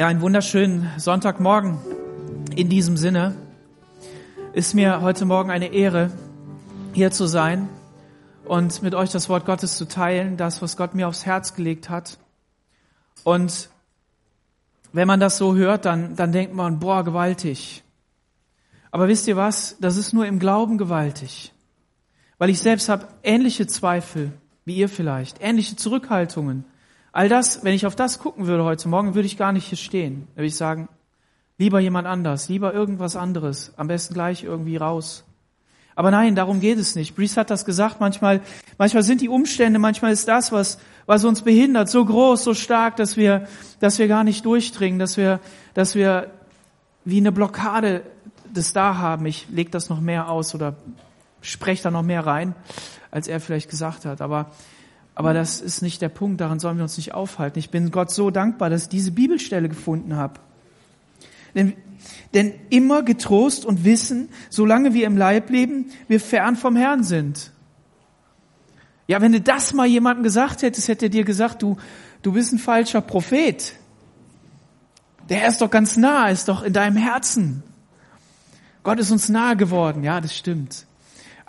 Ja, einen wunderschönen Sonntagmorgen. In diesem Sinne ist mir heute Morgen eine Ehre, hier zu sein und mit euch das Wort Gottes zu teilen, das, was Gott mir aufs Herz gelegt hat. Und wenn man das so hört, dann, dann denkt man, boah, gewaltig. Aber wisst ihr was? Das ist nur im Glauben gewaltig. Weil ich selbst habe ähnliche Zweifel, wie ihr vielleicht, ähnliche Zurückhaltungen. All das, wenn ich auf das gucken würde heute Morgen, würde ich gar nicht hier stehen. Da würde ich sagen, lieber jemand anders, lieber irgendwas anderes, am besten gleich irgendwie raus. Aber nein, darum geht es nicht. Brees hat das gesagt, manchmal, manchmal sind die Umstände, manchmal ist das, was, was uns behindert, so groß, so stark, dass wir, dass wir gar nicht durchdringen, dass wir, dass wir wie eine Blockade das da haben. Ich leg das noch mehr aus oder spreche da noch mehr rein, als er vielleicht gesagt hat. Aber aber das ist nicht der Punkt, daran sollen wir uns nicht aufhalten. Ich bin Gott so dankbar, dass ich diese Bibelstelle gefunden habe. Denn, denn immer getrost und wissen, solange wir im Leib leben, wir fern vom Herrn sind. Ja, wenn du das mal jemandem gesagt hättest, hätte er dir gesagt, du, du bist ein falscher Prophet. Der Herr ist doch ganz nah, ist doch in deinem Herzen. Gott ist uns nahe geworden. Ja, das stimmt.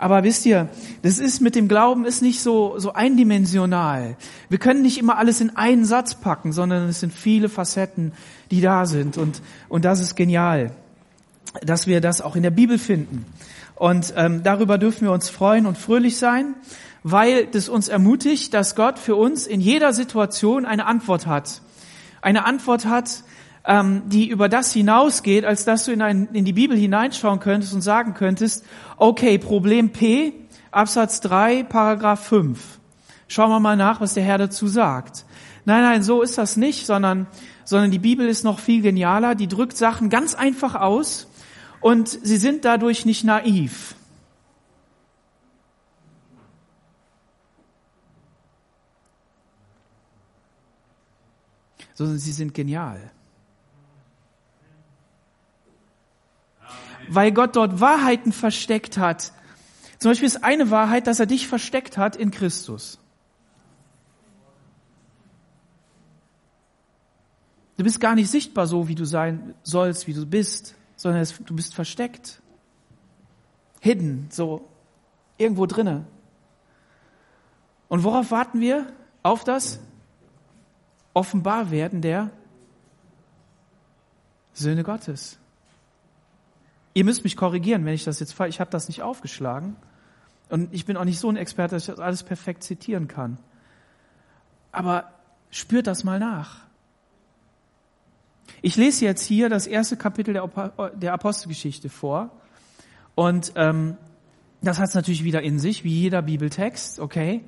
Aber wisst ihr, das ist mit dem Glauben ist nicht so, so eindimensional. Wir können nicht immer alles in einen Satz packen, sondern es sind viele Facetten, die da sind. Und, und das ist genial, dass wir das auch in der Bibel finden. Und ähm, darüber dürfen wir uns freuen und fröhlich sein, weil das uns ermutigt, dass Gott für uns in jeder Situation eine Antwort hat. Eine Antwort hat, ähm, die über das hinausgeht, als dass du in, ein, in die Bibel hineinschauen könntest und sagen könntest, okay, Problem P, Absatz 3, Paragraph 5. Schauen wir mal nach, was der Herr dazu sagt. Nein, nein, so ist das nicht, sondern, sondern die Bibel ist noch viel genialer. Die drückt Sachen ganz einfach aus und sie sind dadurch nicht naiv. sondern sie sind genial. Weil Gott dort Wahrheiten versteckt hat. Zum Beispiel ist eine Wahrheit, dass er dich versteckt hat in Christus. Du bist gar nicht sichtbar so, wie du sein sollst, wie du bist, sondern du bist versteckt. Hidden, so irgendwo drinne. Und worauf warten wir? Auf das Offenbarwerden der Söhne Gottes. Ihr müsst mich korrigieren, wenn ich das jetzt falsch, ich habe das nicht aufgeschlagen. Und ich bin auch nicht so ein Experte, dass ich das alles perfekt zitieren kann. Aber spürt das mal nach. Ich lese jetzt hier das erste Kapitel der Apostelgeschichte vor. Und ähm, das hat es natürlich wieder in sich, wie jeder Bibeltext, okay?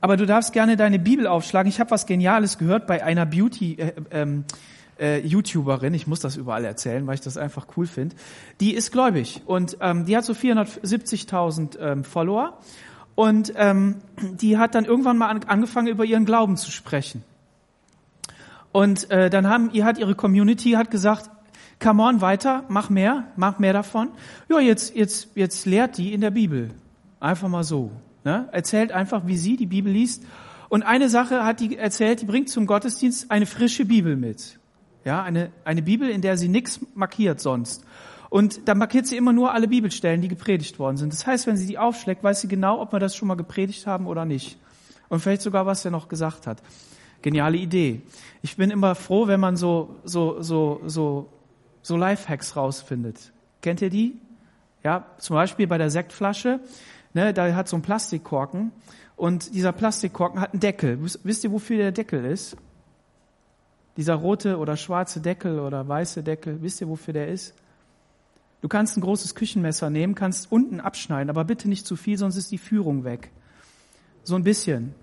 Aber du darfst gerne deine Bibel aufschlagen. Ich habe was Geniales gehört bei einer Beauty, äh, ähm, äh, YouTuberin, ich muss das überall erzählen, weil ich das einfach cool finde, die ist gläubig und ähm, die hat so 470.000 ähm, Follower und ähm, die hat dann irgendwann mal an, angefangen, über ihren Glauben zu sprechen. Und äh, dann haben, ihr hat ihre Community hat gesagt, come on, weiter, mach mehr, mach mehr davon. Ja, jetzt, jetzt, jetzt lehrt die in der Bibel. Einfach mal so. Ne? Erzählt einfach, wie sie die Bibel liest. Und eine Sache hat die erzählt, die bringt zum Gottesdienst eine frische Bibel mit. Ja, eine, eine Bibel, in der sie nichts markiert sonst. Und da markiert sie immer nur alle Bibelstellen, die gepredigt worden sind. Das heißt, wenn sie die aufschlägt, weiß sie genau, ob wir das schon mal gepredigt haben oder nicht. Und vielleicht sogar, was er noch gesagt hat. Geniale Idee. Ich bin immer froh, wenn man so, so, so, so, so Lifehacks rausfindet. Kennt ihr die? Ja, zum Beispiel bei der Sektflasche, ne, da hat so ein Plastikkorken und dieser Plastikkorken hat einen Deckel. Wisst ihr, wofür der Deckel ist? Dieser rote oder schwarze Deckel oder weiße Deckel, wisst ihr, wofür der ist? Du kannst ein großes Küchenmesser nehmen, kannst unten abschneiden, aber bitte nicht zu viel, sonst ist die Führung weg. So ein bisschen.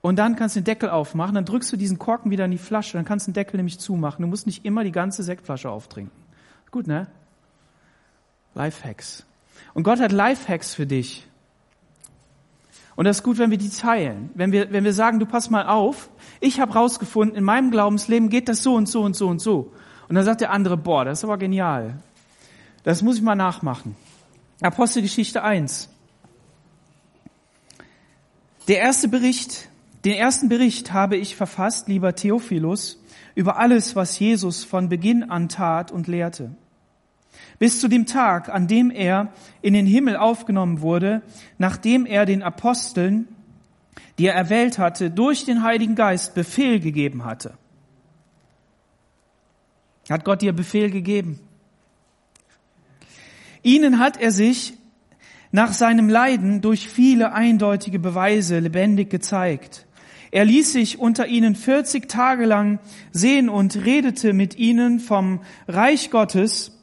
Und dann kannst du den Deckel aufmachen, dann drückst du diesen Korken wieder in die Flasche, dann kannst du den Deckel nämlich zumachen. Du musst nicht immer die ganze Sektflasche auftrinken. Gut, ne? Lifehacks. Und Gott hat Lifehacks für dich. Und das ist gut, wenn wir die teilen. Wenn wir, wenn wir sagen, du pass mal auf, ich habe rausgefunden, in meinem Glaubensleben geht das so und so und so und so. Und dann sagt der andere, boah, das ist aber genial. Das muss ich mal nachmachen. Apostelgeschichte 1. Der erste Bericht, den ersten Bericht habe ich verfasst, lieber Theophilus, über alles, was Jesus von Beginn an tat und lehrte. Bis zu dem Tag, an dem er in den Himmel aufgenommen wurde, nachdem er den Aposteln, die er erwählt hatte, durch den Heiligen Geist Befehl gegeben hatte. Hat Gott dir Befehl gegeben? Ihnen hat er sich nach seinem Leiden durch viele eindeutige Beweise lebendig gezeigt. Er ließ sich unter ihnen 40 Tage lang sehen und redete mit ihnen vom Reich Gottes.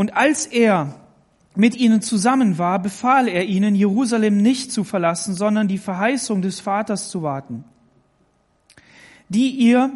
Und als er mit ihnen zusammen war, befahl er ihnen, Jerusalem nicht zu verlassen, sondern die Verheißung des Vaters zu warten, die ihr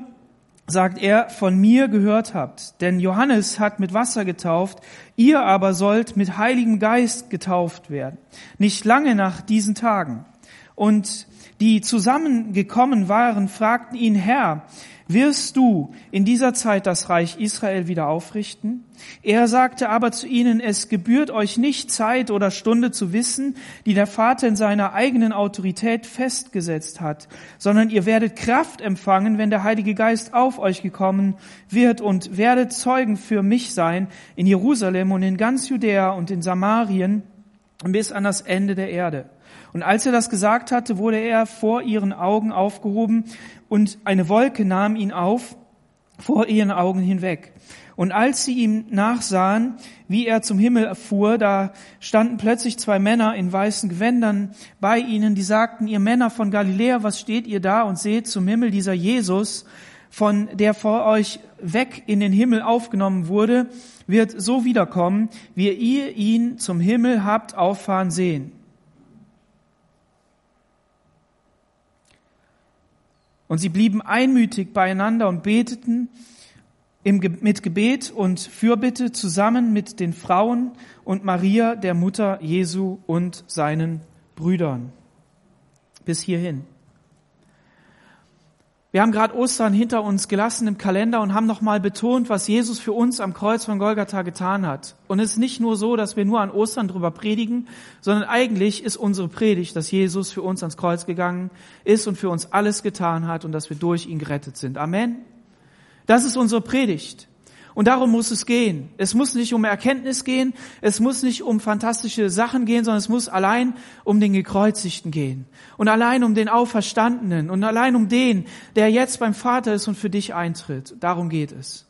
sagt er, von mir gehört habt. Denn Johannes hat mit Wasser getauft, ihr aber sollt mit Heiligem Geist getauft werden. Nicht lange nach diesen Tagen. Und die zusammengekommen waren, fragten ihn, Herr, wirst du in dieser Zeit das Reich Israel wieder aufrichten? Er sagte aber zu ihnen, es gebührt euch nicht Zeit oder Stunde zu wissen, die der Vater in seiner eigenen Autorität festgesetzt hat, sondern ihr werdet Kraft empfangen, wenn der Heilige Geist auf euch gekommen wird und werdet Zeugen für mich sein in Jerusalem und in ganz Judäa und in Samarien bis an das Ende der Erde. Und als er das gesagt hatte, wurde er vor ihren Augen aufgehoben und eine Wolke nahm ihn auf vor ihren Augen hinweg. Und als sie ihm nachsahen, wie er zum Himmel fuhr, da standen plötzlich zwei Männer in weißen Gewändern bei ihnen, die sagten, ihr Männer von Galiläa, was steht ihr da und seht zum Himmel dieser Jesus, von der vor euch weg in den Himmel aufgenommen wurde, wird so wiederkommen, wie ihr ihn zum Himmel habt auffahren sehen. Und sie blieben einmütig beieinander und beteten im, mit Gebet und Fürbitte zusammen mit den Frauen und Maria, der Mutter Jesu und seinen Brüdern. Bis hierhin. Wir haben gerade Ostern hinter uns gelassen im Kalender und haben nochmal betont, was Jesus für uns am Kreuz von Golgatha getan hat. Und es ist nicht nur so, dass wir nur an Ostern drüber predigen, sondern eigentlich ist unsere Predigt, dass Jesus für uns ans Kreuz gegangen ist und für uns alles getan hat und dass wir durch ihn gerettet sind. Amen. Das ist unsere Predigt. Und darum muss es gehen. Es muss nicht um Erkenntnis gehen, es muss nicht um fantastische Sachen gehen, sondern es muss allein um den Gekreuzigten gehen. Und allein um den Auferstandenen und allein um den, der jetzt beim Vater ist und für dich eintritt. Darum geht es.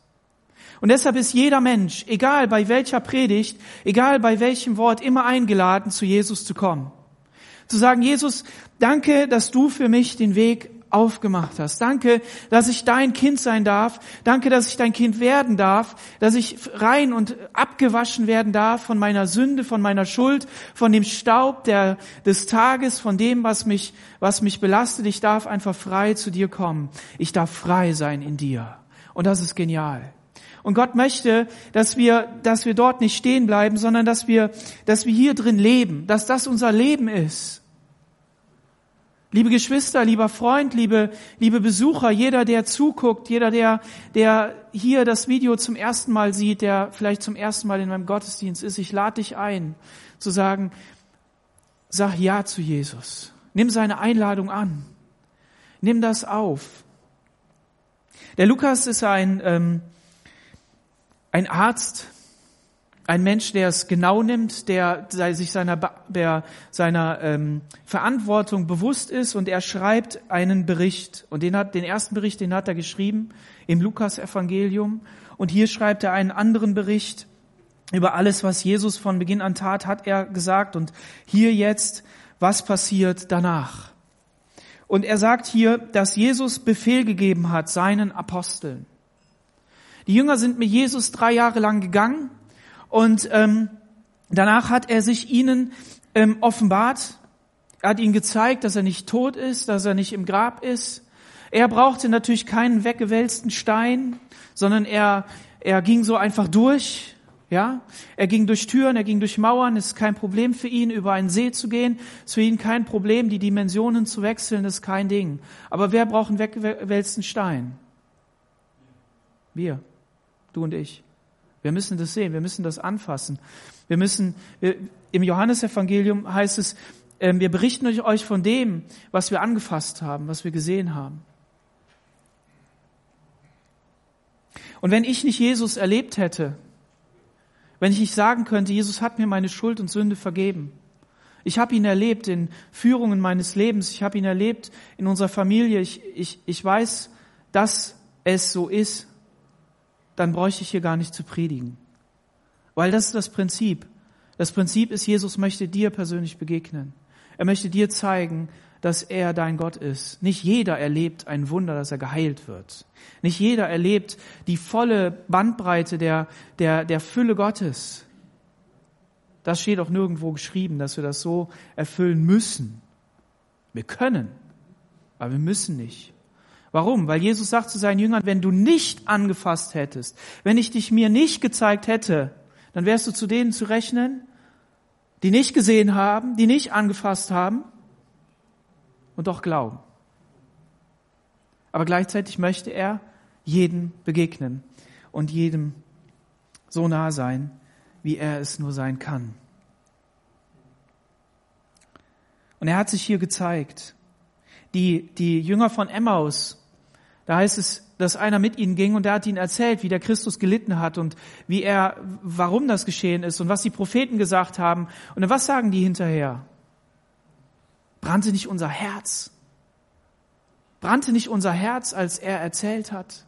Und deshalb ist jeder Mensch, egal bei welcher Predigt, egal bei welchem Wort, immer eingeladen, zu Jesus zu kommen. Zu sagen, Jesus, danke, dass du für mich den Weg aufgemacht hast. Danke, dass ich dein Kind sein darf. Danke, dass ich dein Kind werden darf, dass ich rein und abgewaschen werden darf von meiner Sünde, von meiner Schuld, von dem Staub der, des Tages, von dem, was mich, was mich belastet. Ich darf einfach frei zu dir kommen. Ich darf frei sein in dir. Und das ist genial. Und Gott möchte, dass wir, dass wir dort nicht stehen bleiben, sondern dass wir, dass wir hier drin leben, dass das unser Leben ist. Liebe Geschwister, lieber Freund, liebe, liebe Besucher, jeder, der zuguckt, jeder, der, der hier das Video zum ersten Mal sieht, der vielleicht zum ersten Mal in meinem Gottesdienst ist, ich lade dich ein, zu sagen, sag Ja zu Jesus. Nimm seine Einladung an. Nimm das auf. Der Lukas ist ein, ähm, ein Arzt, ein Mensch, der es genau nimmt, der sich seiner, der seiner ähm, Verantwortung bewusst ist und er schreibt einen Bericht. Und den, hat, den ersten Bericht, den hat er geschrieben im Lukas-Evangelium. Und hier schreibt er einen anderen Bericht über alles, was Jesus von Beginn an tat, hat er gesagt. Und hier jetzt, was passiert danach? Und er sagt hier, dass Jesus Befehl gegeben hat seinen Aposteln. Die Jünger sind mit Jesus drei Jahre lang gegangen und ähm, danach hat er sich ihnen ähm, offenbart. Er hat ihnen gezeigt, dass er nicht tot ist, dass er nicht im Grab ist. Er brauchte natürlich keinen weggewälzten Stein, sondern er, er ging so einfach durch. Ja, er ging durch Türen, er ging durch Mauern. Es ist kein Problem für ihn, über einen See zu gehen. Es ist für ihn kein Problem, die Dimensionen zu wechseln. Ist kein Ding. Aber wer braucht einen weggewälzten Stein? Wir, du und ich. Wir müssen das sehen, wir müssen das anfassen. Wir müssen, im Johannesevangelium heißt es, ähm, wir berichten euch von dem, was wir angefasst haben, was wir gesehen haben. Und wenn ich nicht Jesus erlebt hätte, wenn ich nicht sagen könnte, Jesus hat mir meine Schuld und Sünde vergeben, ich habe ihn erlebt in Führungen meines Lebens, ich habe ihn erlebt in unserer Familie, ich, ich, ich weiß, dass es so ist, dann bräuchte ich hier gar nicht zu predigen. Weil das ist das Prinzip. Das Prinzip ist, Jesus möchte dir persönlich begegnen. Er möchte dir zeigen, dass er dein Gott ist. Nicht jeder erlebt ein Wunder, dass er geheilt wird. Nicht jeder erlebt die volle Bandbreite der, der, der Fülle Gottes. Das steht auch nirgendwo geschrieben, dass wir das so erfüllen müssen. Wir können, aber wir müssen nicht. Warum? Weil Jesus sagt zu seinen Jüngern, wenn du nicht angefasst hättest, wenn ich dich mir nicht gezeigt hätte, dann wärst du zu denen zu rechnen, die nicht gesehen haben, die nicht angefasst haben und doch glauben. Aber gleichzeitig möchte er jedem begegnen und jedem so nah sein, wie er es nur sein kann. Und er hat sich hier gezeigt. Die, die Jünger von Emmaus, da heißt es, dass einer mit ihnen ging und der hat ihnen erzählt, wie der Christus gelitten hat und wie er, warum das geschehen ist und was die Propheten gesagt haben. Und was sagen die hinterher? Brannte nicht unser Herz? Brannte nicht unser Herz, als er erzählt hat?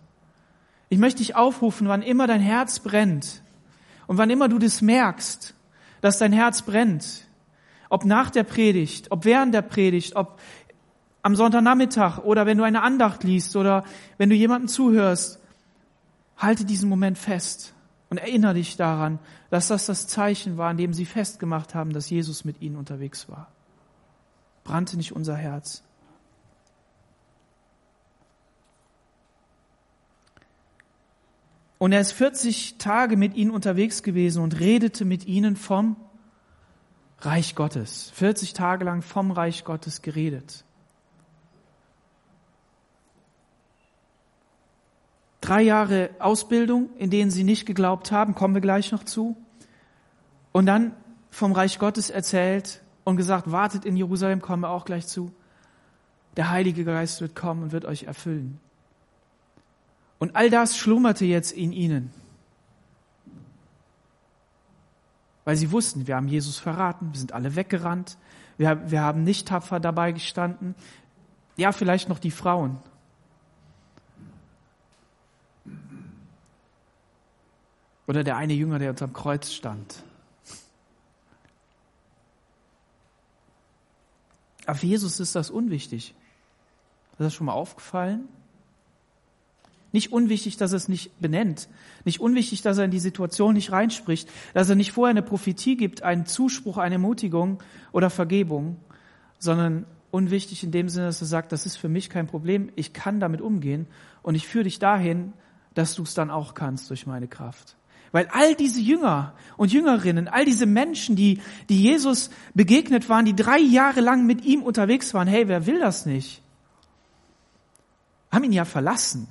Ich möchte dich aufrufen, wann immer dein Herz brennt und wann immer du das merkst, dass dein Herz brennt, ob nach der Predigt, ob während der Predigt, ob am Sonntagnachmittag oder wenn du eine Andacht liest oder wenn du jemandem zuhörst, halte diesen Moment fest und erinnere dich daran, dass das das Zeichen war, an dem sie festgemacht haben, dass Jesus mit ihnen unterwegs war. Brannte nicht unser Herz. Und er ist 40 Tage mit ihnen unterwegs gewesen und redete mit ihnen vom Reich Gottes. 40 Tage lang vom Reich Gottes geredet. Drei Jahre Ausbildung, in denen sie nicht geglaubt haben, kommen wir gleich noch zu. Und dann vom Reich Gottes erzählt und gesagt, wartet in Jerusalem, kommen wir auch gleich zu. Der Heilige Geist wird kommen und wird euch erfüllen. Und all das schlummerte jetzt in ihnen. Weil sie wussten, wir haben Jesus verraten, wir sind alle weggerannt, wir, wir haben nicht tapfer dabei gestanden. Ja, vielleicht noch die Frauen, Oder der eine Jünger, der unterm Kreuz stand. Aber für Jesus ist das unwichtig. Ist das schon mal aufgefallen? Nicht unwichtig, dass er es nicht benennt. Nicht unwichtig, dass er in die Situation nicht reinspricht. Dass er nicht vorher eine Prophetie gibt, einen Zuspruch, eine Ermutigung oder Vergebung. Sondern unwichtig in dem Sinne, dass er sagt, das ist für mich kein Problem. Ich kann damit umgehen. Und ich führe dich dahin, dass du es dann auch kannst durch meine Kraft. Weil all diese Jünger und Jüngerinnen, all diese Menschen, die, die Jesus begegnet waren, die drei Jahre lang mit ihm unterwegs waren, hey, wer will das nicht? Haben ihn ja verlassen.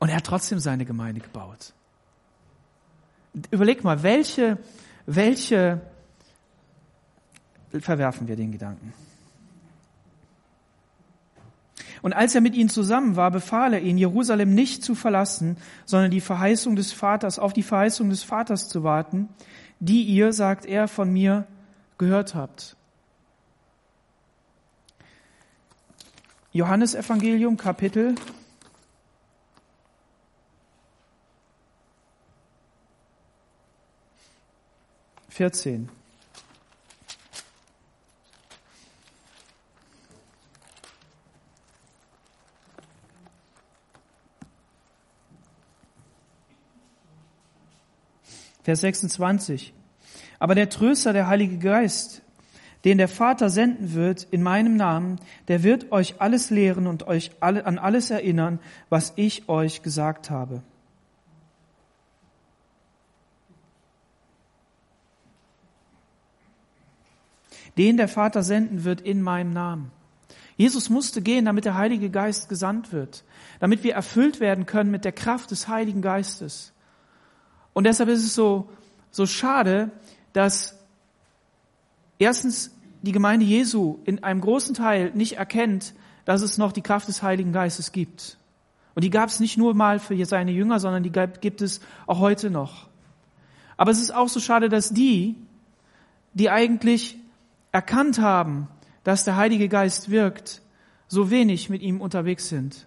Und er hat trotzdem seine Gemeinde gebaut. Überleg mal, welche, welche, verwerfen wir den Gedanken. Und als er mit ihnen zusammen war, befahl er ihnen, Jerusalem nicht zu verlassen, sondern die Verheißung des Vaters, auf die Verheißung des Vaters zu warten, die ihr, sagt er, von mir gehört habt. Johannes Evangelium Kapitel 14. Vers 26. Aber der Tröster, der Heilige Geist, den der Vater senden wird in meinem Namen, der wird euch alles lehren und euch alle, an alles erinnern, was ich euch gesagt habe. Den der Vater senden wird in meinem Namen. Jesus musste gehen, damit der Heilige Geist gesandt wird, damit wir erfüllt werden können mit der Kraft des Heiligen Geistes. Und deshalb ist es so, so schade, dass erstens die Gemeinde Jesu in einem großen Teil nicht erkennt, dass es noch die Kraft des Heiligen Geistes gibt. Und die gab es nicht nur mal für seine Jünger, sondern die gibt es auch heute noch. Aber es ist auch so schade, dass die, die eigentlich erkannt haben, dass der Heilige Geist wirkt, so wenig mit ihm unterwegs sind.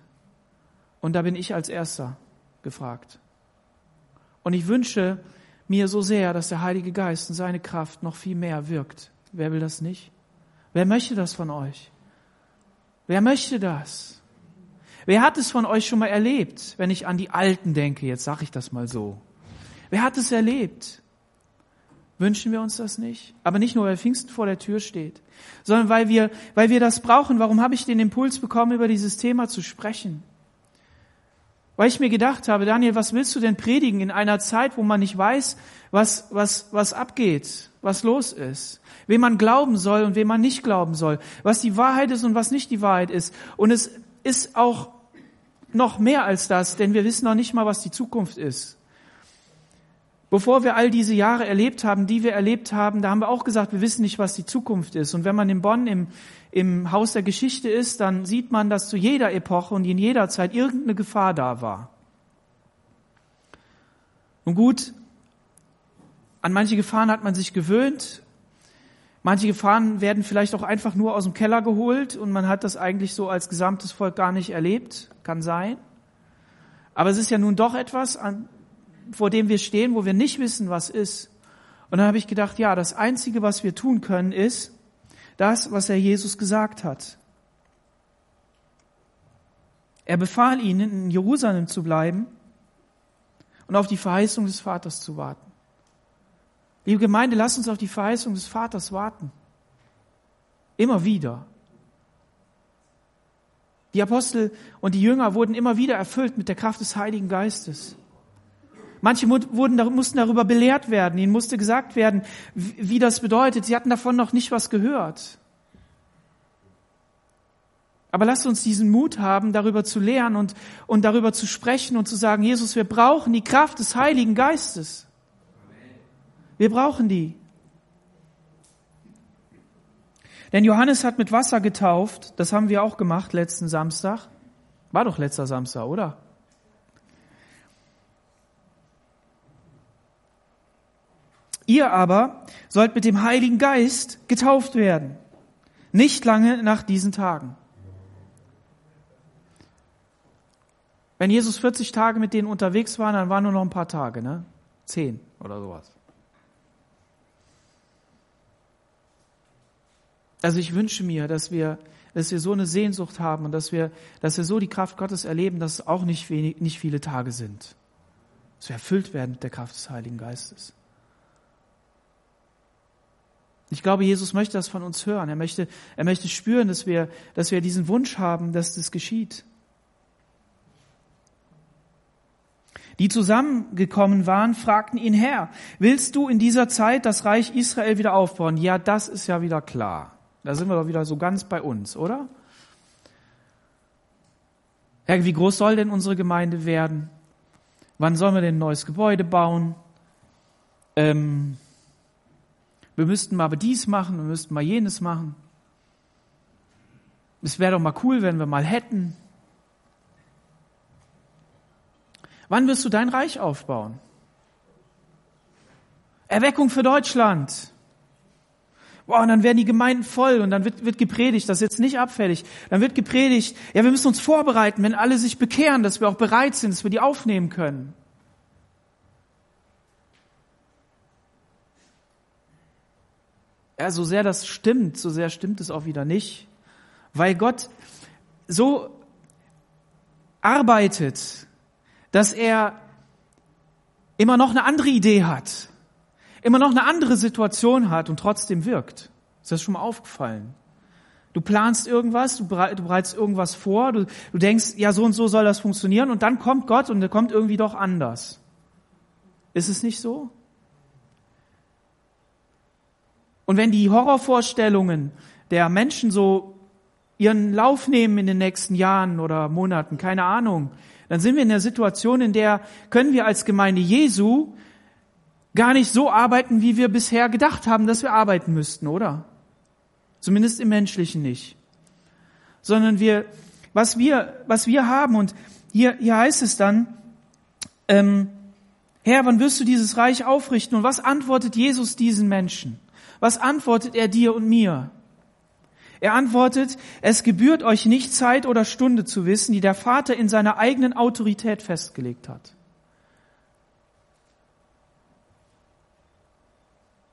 Und da bin ich als Erster gefragt. Und ich wünsche mir so sehr, dass der Heilige Geist und seine Kraft noch viel mehr wirkt. Wer will das nicht? Wer möchte das von euch? Wer möchte das? Wer hat es von euch schon mal erlebt, wenn ich an die Alten denke? Jetzt sage ich das mal so. Wer hat es erlebt? Wünschen wir uns das nicht? Aber nicht nur, weil Pfingsten vor der Tür steht, sondern weil wir, weil wir das brauchen. Warum habe ich den Impuls bekommen, über dieses Thema zu sprechen? Weil ich mir gedacht habe, Daniel, was willst du denn predigen in einer Zeit, wo man nicht weiß, was, was, was abgeht, was los ist, wem man glauben soll und wem man nicht glauben soll, was die Wahrheit ist und was nicht die Wahrheit ist. Und es ist auch noch mehr als das, denn wir wissen noch nicht mal, was die Zukunft ist. Bevor wir all diese Jahre erlebt haben, die wir erlebt haben, da haben wir auch gesagt, wir wissen nicht, was die Zukunft ist. Und wenn man in Bonn im, im Haus der Geschichte ist, dann sieht man, dass zu jeder Epoche und in jeder Zeit irgendeine Gefahr da war. Und gut, an manche Gefahren hat man sich gewöhnt. Manche Gefahren werden vielleicht auch einfach nur aus dem Keller geholt und man hat das eigentlich so als gesamtes Volk gar nicht erlebt. Kann sein. Aber es ist ja nun doch etwas, an vor dem wir stehen, wo wir nicht wissen, was ist. Und dann habe ich gedacht, ja, das Einzige, was wir tun können, ist das, was er Jesus gesagt hat. Er befahl ihnen, in Jerusalem zu bleiben und auf die Verheißung des Vaters zu warten. Liebe Gemeinde, lasst uns auf die Verheißung des Vaters warten. Immer wieder. Die Apostel und die Jünger wurden immer wieder erfüllt mit der Kraft des Heiligen Geistes. Manche wurden, mussten darüber belehrt werden. Ihnen musste gesagt werden, wie das bedeutet. Sie hatten davon noch nicht was gehört. Aber lasst uns diesen Mut haben, darüber zu lernen und, und darüber zu sprechen und zu sagen, Jesus, wir brauchen die Kraft des Heiligen Geistes. Wir brauchen die. Denn Johannes hat mit Wasser getauft. Das haben wir auch gemacht letzten Samstag. War doch letzter Samstag, oder? Ihr aber sollt mit dem Heiligen Geist getauft werden. Nicht lange nach diesen Tagen. Wenn Jesus 40 Tage mit denen unterwegs war, dann waren nur noch ein paar Tage, ne? Zehn oder sowas. Also ich wünsche mir, dass wir, dass wir so eine Sehnsucht haben und dass wir, dass wir so die Kraft Gottes erleben, dass es auch nicht wenig, nicht viele Tage sind. Dass wir erfüllt werden mit der Kraft des Heiligen Geistes. Ich glaube, Jesus möchte das von uns hören. Er möchte, er möchte spüren, dass wir, dass wir diesen Wunsch haben, dass das geschieht. Die zusammengekommen waren, fragten ihn, Herr, willst du in dieser Zeit das Reich Israel wieder aufbauen? Ja, das ist ja wieder klar. Da sind wir doch wieder so ganz bei uns, oder? Herr, wie groß soll denn unsere Gemeinde werden? Wann sollen wir denn ein neues Gebäude bauen? Ähm, wir müssten mal aber dies machen, wir müssten mal jenes machen. Es wäre doch mal cool, wenn wir mal hätten. Wann wirst du dein Reich aufbauen? Erweckung für Deutschland. Boah, und dann werden die Gemeinden voll und dann wird, wird gepredigt, das ist jetzt nicht abfällig. Dann wird gepredigt, ja, wir müssen uns vorbereiten, wenn alle sich bekehren, dass wir auch bereit sind, dass wir die aufnehmen können. Ja, so sehr das stimmt, so sehr stimmt es auch wieder nicht, weil Gott so arbeitet, dass er immer noch eine andere Idee hat, immer noch eine andere Situation hat und trotzdem wirkt. Ist das schon mal aufgefallen? Du planst irgendwas, du bereitest irgendwas vor, du, du denkst, ja, so und so soll das funktionieren und dann kommt Gott und er kommt irgendwie doch anders. Ist es nicht so? Und wenn die Horrorvorstellungen der Menschen so ihren Lauf nehmen in den nächsten Jahren oder Monaten, keine Ahnung, dann sind wir in der Situation, in der können wir als Gemeinde Jesu gar nicht so arbeiten, wie wir bisher gedacht haben, dass wir arbeiten müssten, oder? Zumindest im Menschlichen nicht. Sondern wir, was wir, was wir haben, und hier, hier heißt es dann, ähm, Herr, wann wirst du dieses Reich aufrichten? Und was antwortet Jesus diesen Menschen? Was antwortet er dir und mir? Er antwortet, es gebührt euch nicht Zeit oder Stunde zu wissen, die der Vater in seiner eigenen Autorität festgelegt hat.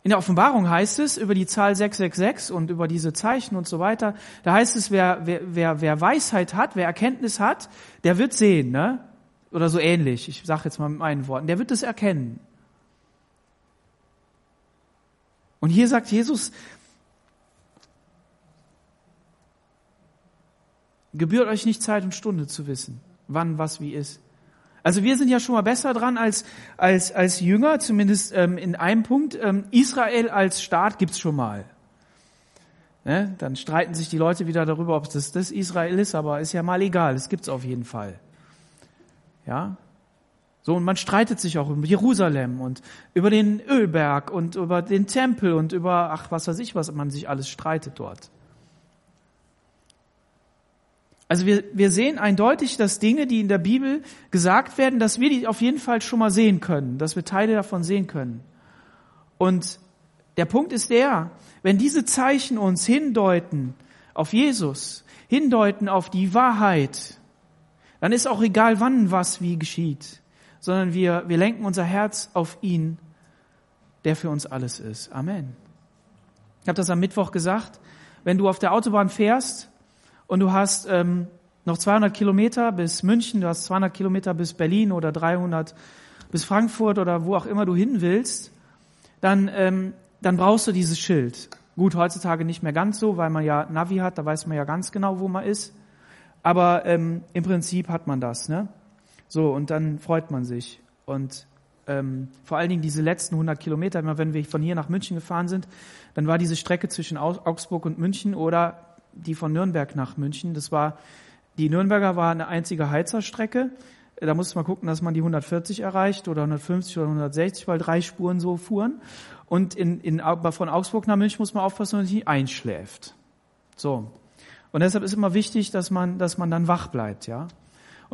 In der Offenbarung heißt es über die Zahl 666 und über diese Zeichen und so weiter, da heißt es, wer, wer, wer, wer Weisheit hat, wer Erkenntnis hat, der wird sehen, ne? Oder so ähnlich. Ich sage jetzt mal mit meinen Worten. Der wird es erkennen. Und hier sagt Jesus, gebührt euch nicht Zeit und Stunde zu wissen, wann was wie ist. Also wir sind ja schon mal besser dran als, als, als Jünger, zumindest ähm, in einem Punkt. Ähm, Israel als Staat gibt's schon mal. Ne? Dann streiten sich die Leute wieder darüber, ob das das Israel ist, aber ist ja mal egal, es gibt's auf jeden Fall. Ja? So, und man streitet sich auch über Jerusalem und über den Ölberg und über den Tempel und über, ach, was weiß ich, was man sich alles streitet dort. Also wir, wir sehen eindeutig, dass Dinge, die in der Bibel gesagt werden, dass wir die auf jeden Fall schon mal sehen können, dass wir Teile davon sehen können. Und der Punkt ist der, wenn diese Zeichen uns hindeuten auf Jesus, hindeuten auf die Wahrheit, dann ist auch egal, wann was wie geschieht, sondern wir, wir lenken unser Herz auf ihn, der für uns alles ist. Amen. Ich habe das am Mittwoch gesagt. Wenn du auf der Autobahn fährst und du hast ähm, noch 200 Kilometer bis München, du hast 200 Kilometer bis Berlin oder 300 bis Frankfurt oder wo auch immer du hin willst, dann, ähm, dann brauchst du dieses Schild. Gut, heutzutage nicht mehr ganz so, weil man ja Navi hat, da weiß man ja ganz genau, wo man ist. Aber ähm, im Prinzip hat man das, ne? So, und dann freut man sich. Und ähm, vor allen Dingen diese letzten 100 Kilometer, immer wenn wir von hier nach München gefahren sind, dann war diese Strecke zwischen Augsburg und München oder die von Nürnberg nach München. Das war, die Nürnberger war eine einzige Heizerstrecke. Da musste man gucken, dass man die 140 erreicht oder 150 oder 160, weil drei Spuren so fuhren. Und in, in, von Augsburg nach München muss man aufpassen, dass man nicht einschläft. So. Und deshalb ist immer wichtig, dass man, dass man dann wach bleibt, ja.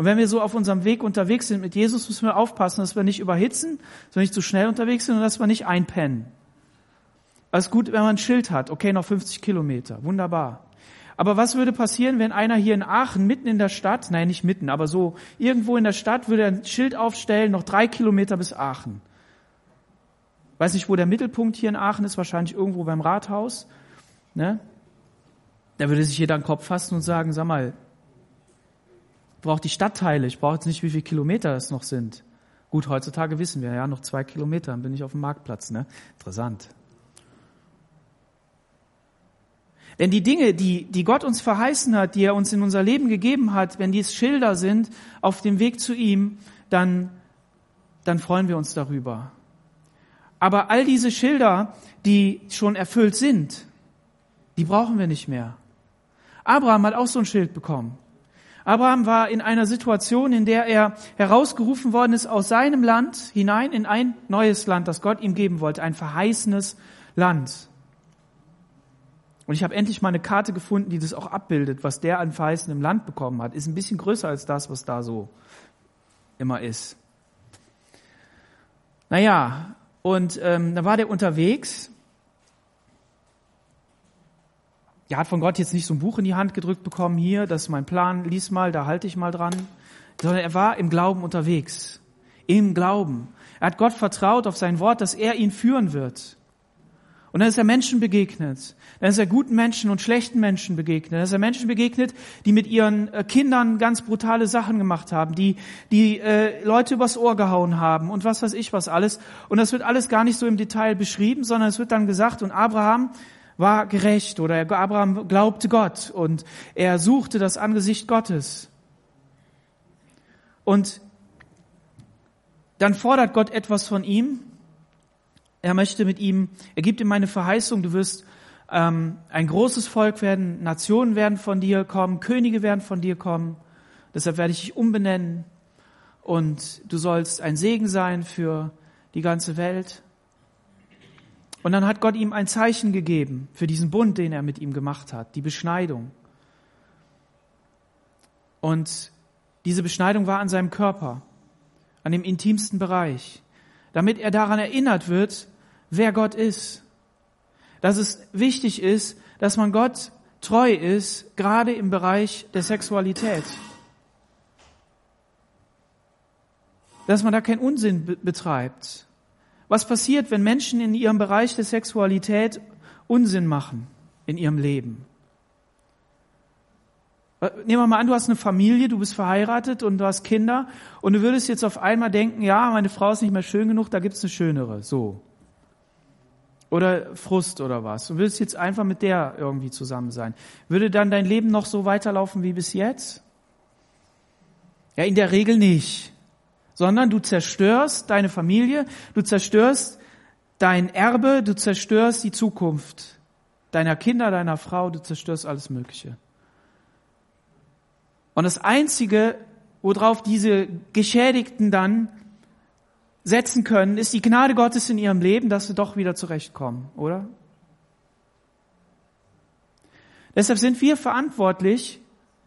Und wenn wir so auf unserem Weg unterwegs sind mit Jesus, müssen wir aufpassen, dass wir nicht überhitzen, sondern nicht zu schnell unterwegs sind und dass wir nicht einpennen. Alles gut, wenn man ein Schild hat. Okay, noch 50 Kilometer. Wunderbar. Aber was würde passieren, wenn einer hier in Aachen mitten in der Stadt, nein, nicht mitten, aber so irgendwo in der Stadt würde ein Schild aufstellen, noch drei Kilometer bis Aachen. Weiß nicht, wo der Mittelpunkt hier in Aachen ist, wahrscheinlich irgendwo beim Rathaus. Ne? Da würde sich jeder den Kopf fassen und sagen, sag mal, brauche die Stadtteile, ich brauche jetzt nicht, wie viele Kilometer es noch sind. Gut, heutzutage wissen wir, ja, noch zwei Kilometer, dann bin ich auf dem Marktplatz, ne? Interessant. Denn die Dinge, die, die Gott uns verheißen hat, die er uns in unser Leben gegeben hat, wenn dies Schilder sind auf dem Weg zu ihm, dann, dann freuen wir uns darüber. Aber all diese Schilder, die schon erfüllt sind, die brauchen wir nicht mehr. Abraham hat auch so ein Schild bekommen. Abraham war in einer Situation, in der er herausgerufen worden ist aus seinem Land hinein in ein neues Land, das Gott ihm geben wollte, ein verheißenes Land. Und ich habe endlich mal eine Karte gefunden, die das auch abbildet, was der an verheißenem Land bekommen hat. Ist ein bisschen größer als das, was da so immer ist. Naja, und ähm, da war der unterwegs. Er hat von Gott jetzt nicht so ein Buch in die Hand gedrückt bekommen, hier, das ist mein Plan, lies mal, da halte ich mal dran. Sondern er war im Glauben unterwegs. Im Glauben. Er hat Gott vertraut auf sein Wort, dass er ihn führen wird. Und dann ist er Menschen begegnet. Dann ist er guten Menschen und schlechten Menschen begegnet. Dann ist er Menschen begegnet, die mit ihren äh, Kindern ganz brutale Sachen gemacht haben, die, die äh, Leute übers Ohr gehauen haben und was weiß ich was alles. Und das wird alles gar nicht so im Detail beschrieben, sondern es wird dann gesagt, und Abraham war gerecht oder Abraham glaubte Gott und er suchte das Angesicht Gottes. Und dann fordert Gott etwas von ihm er möchte mit ihm, er gibt ihm meine Verheißung, du wirst ähm, ein großes Volk werden, Nationen werden von dir kommen, Könige werden von dir kommen. Deshalb werde ich dich umbenennen und du sollst ein Segen sein für die ganze Welt. Und dann hat Gott ihm ein Zeichen gegeben für diesen Bund, den er mit ihm gemacht hat, die Beschneidung. Und diese Beschneidung war an seinem Körper, an dem intimsten Bereich, damit er daran erinnert wird, wer Gott ist. Dass es wichtig ist, dass man Gott treu ist, gerade im Bereich der Sexualität. Dass man da keinen Unsinn betreibt. Was passiert, wenn Menschen in ihrem Bereich der Sexualität Unsinn machen in ihrem Leben? Äh, nehmen wir mal an, du hast eine Familie, du bist verheiratet und du hast Kinder und du würdest jetzt auf einmal denken, ja, meine Frau ist nicht mehr schön genug, da gibt's eine schönere, so. Oder Frust oder was. Du würdest jetzt einfach mit der irgendwie zusammen sein. Würde dann dein Leben noch so weiterlaufen wie bis jetzt? Ja, in der Regel nicht. Sondern du zerstörst deine Familie, du zerstörst dein Erbe, du zerstörst die Zukunft deiner Kinder, deiner Frau, du zerstörst alles Mögliche. Und das Einzige, worauf diese Geschädigten dann setzen können, ist die Gnade Gottes in ihrem Leben, dass sie doch wieder zurechtkommen, oder? Deshalb sind wir verantwortlich,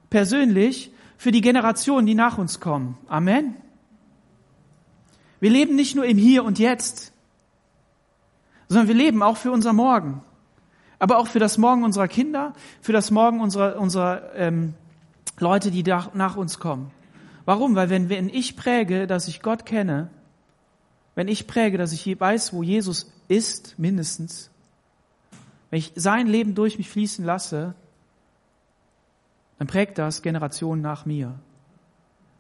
persönlich, für die Generationen, die nach uns kommen. Amen. Wir leben nicht nur im Hier und Jetzt, sondern wir leben auch für unser Morgen, aber auch für das Morgen unserer Kinder, für das Morgen unserer, unserer ähm, Leute, die nach uns kommen. Warum? Weil wenn, wenn ich präge, dass ich Gott kenne, wenn ich präge, dass ich weiß, wo Jesus ist, mindestens, wenn ich sein Leben durch mich fließen lasse, dann prägt das Generationen nach mir.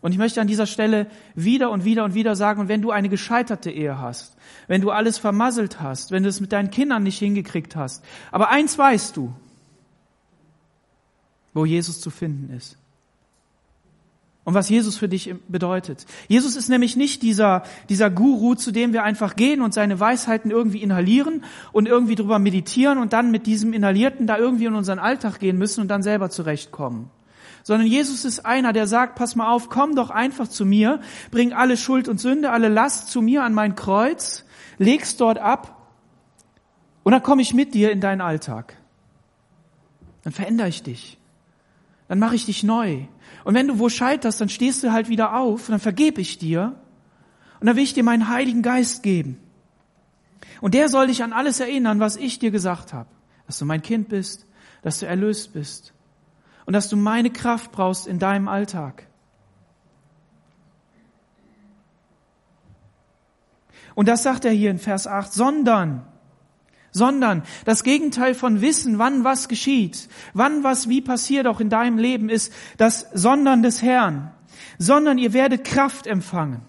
Und ich möchte an dieser Stelle wieder und wieder und wieder sagen, wenn du eine gescheiterte Ehe hast, wenn du alles vermasselt hast, wenn du es mit deinen Kindern nicht hingekriegt hast, aber eins weißt du, wo Jesus zu finden ist und was Jesus für dich bedeutet. Jesus ist nämlich nicht dieser, dieser Guru, zu dem wir einfach gehen und seine Weisheiten irgendwie inhalieren und irgendwie drüber meditieren und dann mit diesem Inhalierten da irgendwie in unseren Alltag gehen müssen und dann selber zurechtkommen. Sondern Jesus ist einer, der sagt, pass mal auf, komm doch einfach zu mir, bring alle Schuld und Sünde, alle Last zu mir an mein Kreuz, leg's dort ab und dann komme ich mit dir in deinen Alltag. Dann verändere ich dich. Dann mache ich dich neu. Und wenn du wo scheiterst, dann stehst du halt wieder auf, und dann vergebe ich dir und dann will ich dir meinen Heiligen Geist geben. Und der soll dich an alles erinnern, was ich dir gesagt habe. Dass du mein Kind bist, dass du erlöst bist und dass du meine Kraft brauchst in deinem Alltag. Und das sagt er hier in Vers 8, sondern sondern das Gegenteil von Wissen, wann was geschieht, wann was wie passiert auch in deinem Leben ist das Sondern des Herrn, sondern ihr werdet Kraft empfangen.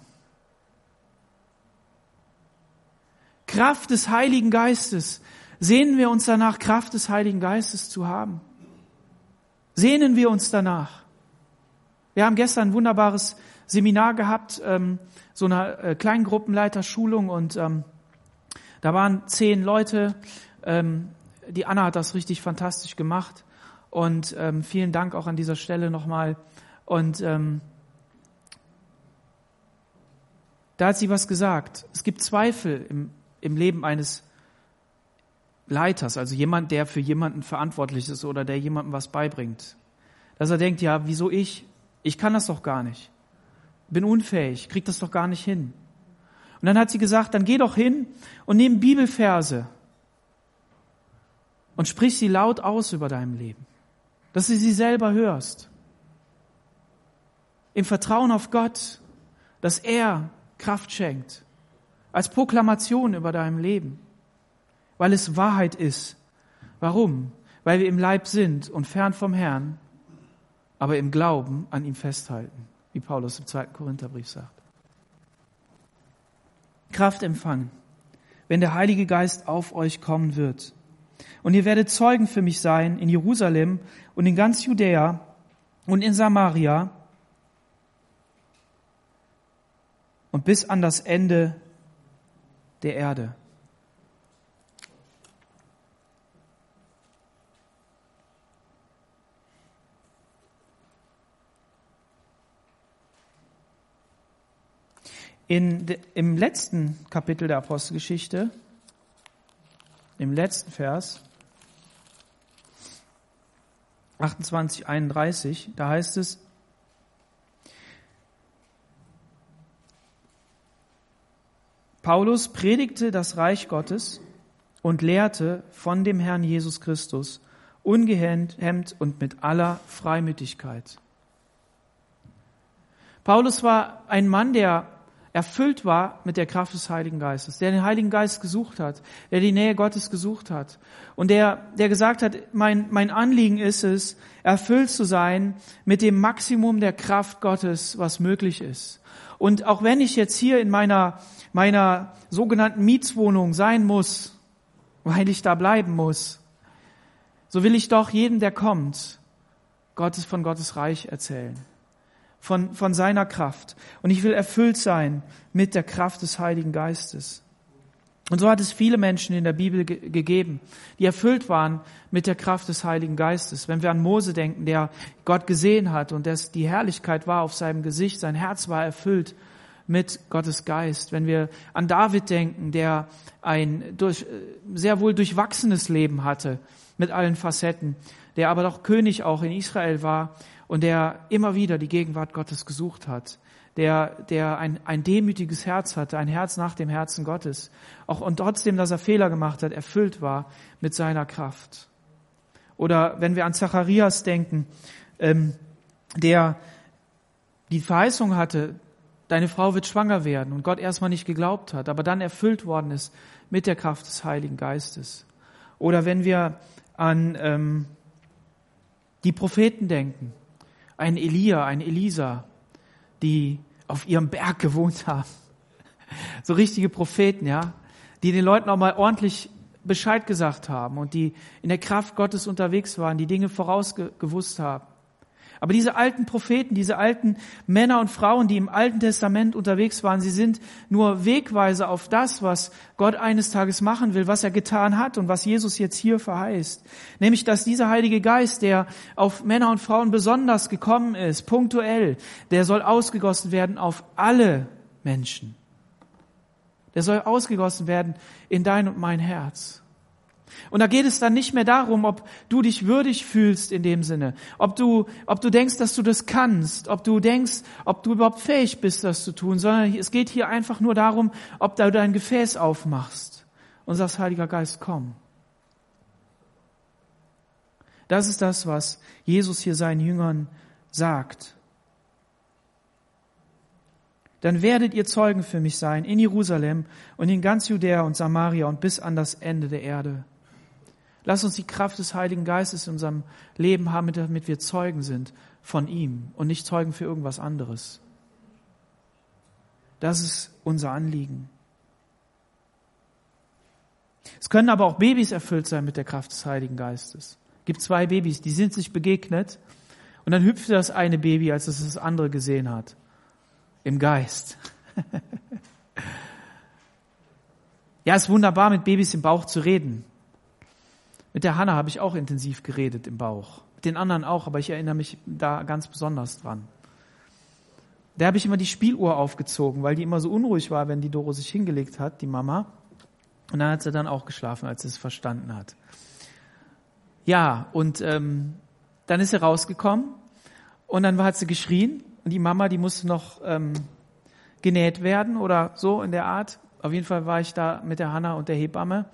Kraft des Heiligen Geistes. Sehnen wir uns danach, Kraft des Heiligen Geistes zu haben? Sehnen wir uns danach? Wir haben gestern ein wunderbares Seminar gehabt, ähm, so eine äh, Kleingruppenleiterschulung und ähm, da waren zehn Leute. Ähm, die Anna hat das richtig fantastisch gemacht. Und ähm, vielen Dank auch an dieser Stelle nochmal. Und ähm, da hat sie was gesagt. Es gibt Zweifel im, im Leben eines Leiters, also jemand, der für jemanden verantwortlich ist oder der jemandem was beibringt. Dass er denkt, ja, wieso ich? Ich kann das doch gar nicht. Bin unfähig, krieg das doch gar nicht hin. Und dann hat sie gesagt, dann geh doch hin und nimm Bibelverse und sprich sie laut aus über deinem Leben, dass du sie selber hörst. Im Vertrauen auf Gott, dass er Kraft schenkt, als Proklamation über deinem Leben, weil es Wahrheit ist. Warum? Weil wir im Leib sind und fern vom Herrn, aber im Glauben an ihm festhalten, wie Paulus im zweiten Korintherbrief sagt. Kraft empfangen, wenn der Heilige Geist auf euch kommen wird. Und ihr werdet Zeugen für mich sein in Jerusalem und in ganz Judäa und in Samaria und bis an das Ende der Erde. In, Im letzten Kapitel der Apostelgeschichte im letzten Vers, 28, 31, da heißt es, Paulus predigte das Reich Gottes und lehrte von dem Herrn Jesus Christus, ungehemmt und mit aller Freimütigkeit. Paulus war ein Mann, der erfüllt war mit der Kraft des Heiligen Geistes, der den Heiligen Geist gesucht hat, der die Nähe Gottes gesucht hat und der, der gesagt hat, mein, mein Anliegen ist es, erfüllt zu sein mit dem Maximum der Kraft Gottes, was möglich ist. Und auch wenn ich jetzt hier in meiner, meiner sogenannten Mietswohnung sein muss, weil ich da bleiben muss, so will ich doch jedem, der kommt, Gottes von Gottes Reich erzählen von, von seiner Kraft. Und ich will erfüllt sein mit der Kraft des Heiligen Geistes. Und so hat es viele Menschen in der Bibel ge gegeben, die erfüllt waren mit der Kraft des Heiligen Geistes. Wenn wir an Mose denken, der Gott gesehen hat und das, die Herrlichkeit war auf seinem Gesicht, sein Herz war erfüllt mit Gottes Geist. Wenn wir an David denken, der ein durch, sehr wohl durchwachsenes Leben hatte mit allen Facetten, der aber doch König auch in Israel war, und der immer wieder die Gegenwart Gottes gesucht hat, der, der ein, ein demütiges Herz hatte, ein Herz nach dem Herzen Gottes, auch und trotzdem, dass er Fehler gemacht hat, erfüllt war mit seiner Kraft. Oder wenn wir an Zacharias denken, ähm, der die Verheißung hatte, deine Frau wird schwanger werden und Gott erstmal nicht geglaubt hat, aber dann erfüllt worden ist mit der Kraft des Heiligen Geistes. Oder wenn wir an ähm, die Propheten denken, ein Elia, ein Elisa, die auf ihrem Berg gewohnt haben. So richtige Propheten, ja, die den Leuten auch mal ordentlich Bescheid gesagt haben und die in der Kraft Gottes unterwegs waren, die Dinge vorausgewusst haben. Aber diese alten Propheten, diese alten Männer und Frauen, die im Alten Testament unterwegs waren, sie sind nur Wegweise auf das, was Gott eines Tages machen will, was er getan hat und was Jesus jetzt hier verheißt. Nämlich, dass dieser Heilige Geist, der auf Männer und Frauen besonders gekommen ist, punktuell, der soll ausgegossen werden auf alle Menschen. Der soll ausgegossen werden in dein und mein Herz. Und da geht es dann nicht mehr darum, ob du dich würdig fühlst in dem Sinne, ob du, ob du denkst, dass du das kannst, ob du denkst, ob du überhaupt fähig bist, das zu tun, sondern es geht hier einfach nur darum, ob du dein Gefäß aufmachst und sagst, Heiliger Geist, komm. Das ist das, was Jesus hier seinen Jüngern sagt. Dann werdet ihr Zeugen für mich sein in Jerusalem und in ganz Judäa und Samaria und bis an das Ende der Erde. Lass uns die Kraft des Heiligen Geistes in unserem Leben haben, damit wir Zeugen sind von ihm und nicht Zeugen für irgendwas anderes. Das ist unser Anliegen. Es können aber auch Babys erfüllt sein mit der Kraft des Heiligen Geistes. Es gibt zwei Babys, die sind sich begegnet und dann hüpfte das eine Baby, als es das andere gesehen hat. Im Geist. ja, es ist wunderbar, mit Babys im Bauch zu reden. Mit der Hanna habe ich auch intensiv geredet im Bauch. Mit den anderen auch, aber ich erinnere mich da ganz besonders dran. Da habe ich immer die Spieluhr aufgezogen, weil die immer so unruhig war, wenn die Doro sich hingelegt hat, die Mama. Und dann hat sie dann auch geschlafen, als sie es verstanden hat. Ja, und ähm, dann ist sie rausgekommen und dann hat sie geschrien und die Mama, die musste noch ähm, genäht werden oder so in der Art. Auf jeden Fall war ich da mit der Hanna und der Hebamme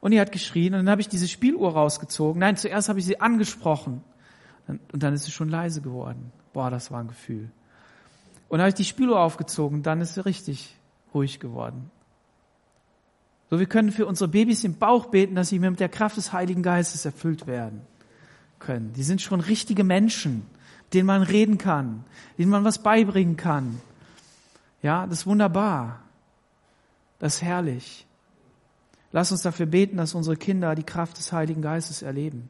und die hat geschrien und dann habe ich diese Spieluhr rausgezogen. Nein, zuerst habe ich sie angesprochen und dann ist sie schon leise geworden. Boah, das war ein Gefühl. Und dann habe ich die Spieluhr aufgezogen, dann ist sie richtig ruhig geworden. So, wir können für unsere Babys im Bauch beten, dass sie mit der Kraft des Heiligen Geistes erfüllt werden können. Die sind schon richtige Menschen, denen man reden kann, denen man was beibringen kann. Ja, das ist wunderbar. Das ist herrlich. Lass uns dafür beten, dass unsere Kinder die Kraft des Heiligen Geistes erleben,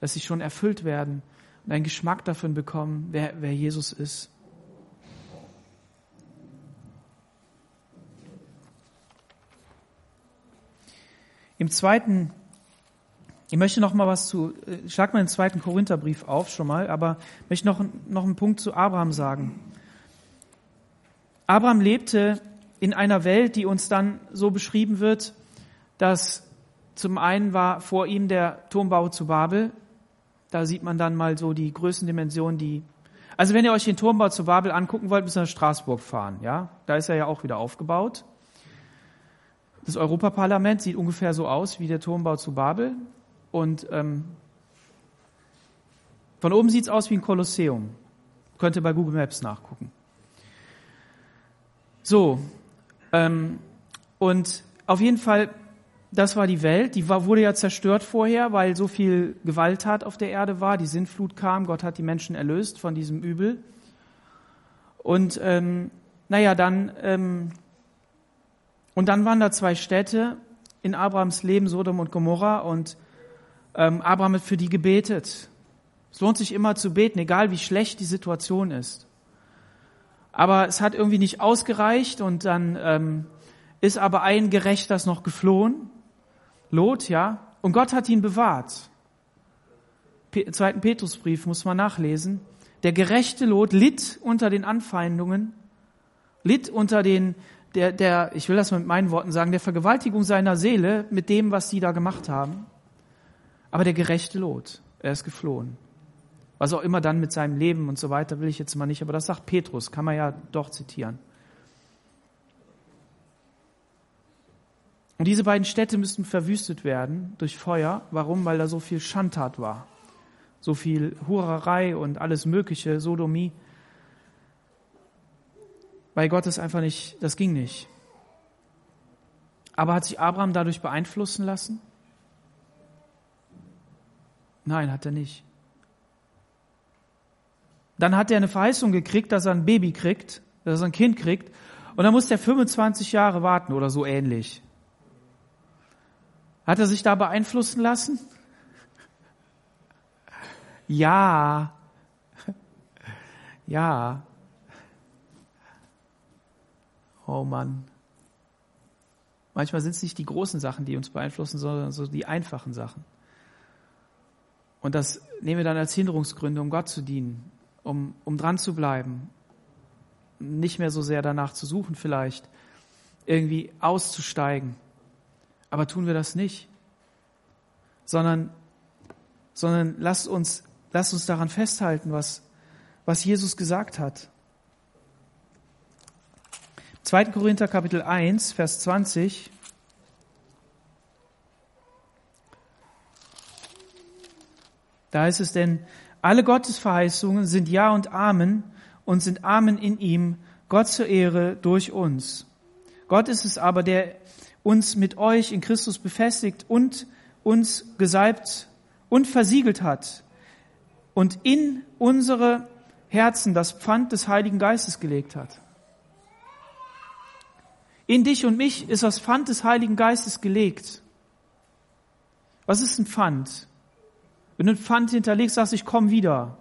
dass sie schon erfüllt werden und einen Geschmack davon bekommen, wer, wer Jesus ist. Im zweiten, ich möchte noch mal was zu, äh, schlag mal den zweiten Korintherbrief auf schon mal, aber möchte noch, noch einen Punkt zu Abraham sagen. Abraham lebte in einer Welt, die uns dann so beschrieben wird, dass zum einen war vor ihm der Turmbau zu Babel. Da sieht man dann mal so die Größendimension, die also wenn ihr euch den Turmbau zu Babel angucken wollt, müsst ihr nach Straßburg fahren. Ja, da ist er ja auch wieder aufgebaut. Das Europaparlament sieht ungefähr so aus wie der Turmbau zu Babel. Und ähm, von oben sieht es aus wie ein Kolosseum. Könnt ihr bei Google Maps nachgucken. So, ähm, und auf jeden Fall, das war die Welt. Die war, wurde ja zerstört vorher, weil so viel Gewalttat auf der Erde war. Die Sintflut kam, Gott hat die Menschen erlöst von diesem Übel. Und ähm, naja, dann ähm, und dann waren da zwei Städte in Abrahams Leben, Sodom und Gomorra, und ähm, Abraham hat für die gebetet. Es lohnt sich immer zu beten, egal wie schlecht die Situation ist. Aber es hat irgendwie nicht ausgereicht und dann ähm, ist aber ein Gerechter noch geflohen, Lot, ja, und Gott hat ihn bewahrt. Zweiten Petrusbrief muss man nachlesen. Der gerechte Lot litt unter den Anfeindungen, litt unter den der, der, ich will das mit meinen Worten sagen, der Vergewaltigung seiner Seele mit dem, was sie da gemacht haben. Aber der gerechte Lot, er ist geflohen. Was auch immer dann mit seinem Leben und so weiter will ich jetzt mal nicht, aber das sagt Petrus, kann man ja doch zitieren. Und diese beiden Städte müssten verwüstet werden durch Feuer. Warum? Weil da so viel Schandtat war. So viel Hurerei und alles Mögliche, Sodomie. Weil Gott es einfach nicht, das ging nicht. Aber hat sich Abraham dadurch beeinflussen lassen? Nein, hat er nicht. Dann hat er eine Verheißung gekriegt, dass er ein Baby kriegt, dass er ein Kind kriegt. Und dann muss er 25 Jahre warten oder so ähnlich. Hat er sich da beeinflussen lassen? Ja. Ja. Oh Mann. Manchmal sind es nicht die großen Sachen, die uns beeinflussen, sondern so die einfachen Sachen. Und das nehmen wir dann als Hinderungsgründe, um Gott zu dienen, um, um dran zu bleiben, nicht mehr so sehr danach zu suchen vielleicht, irgendwie auszusteigen. Aber tun wir das nicht, sondern, sondern lasst uns, lasst uns daran festhalten, was, was Jesus gesagt hat. 2. Korinther Kapitel 1, Vers 20. Da heißt es denn, alle Gottesverheißungen sind Ja und Amen und sind Amen in ihm, Gott zur Ehre durch uns. Gott ist es aber, der uns mit euch in Christus befestigt und uns gesalbt und versiegelt hat und in unsere Herzen das Pfand des Heiligen Geistes gelegt hat. In dich und mich ist das Pfand des Heiligen Geistes gelegt. Was ist ein Pfand? Wenn du ein Pfand hinterlegst, sagst, ich komme wieder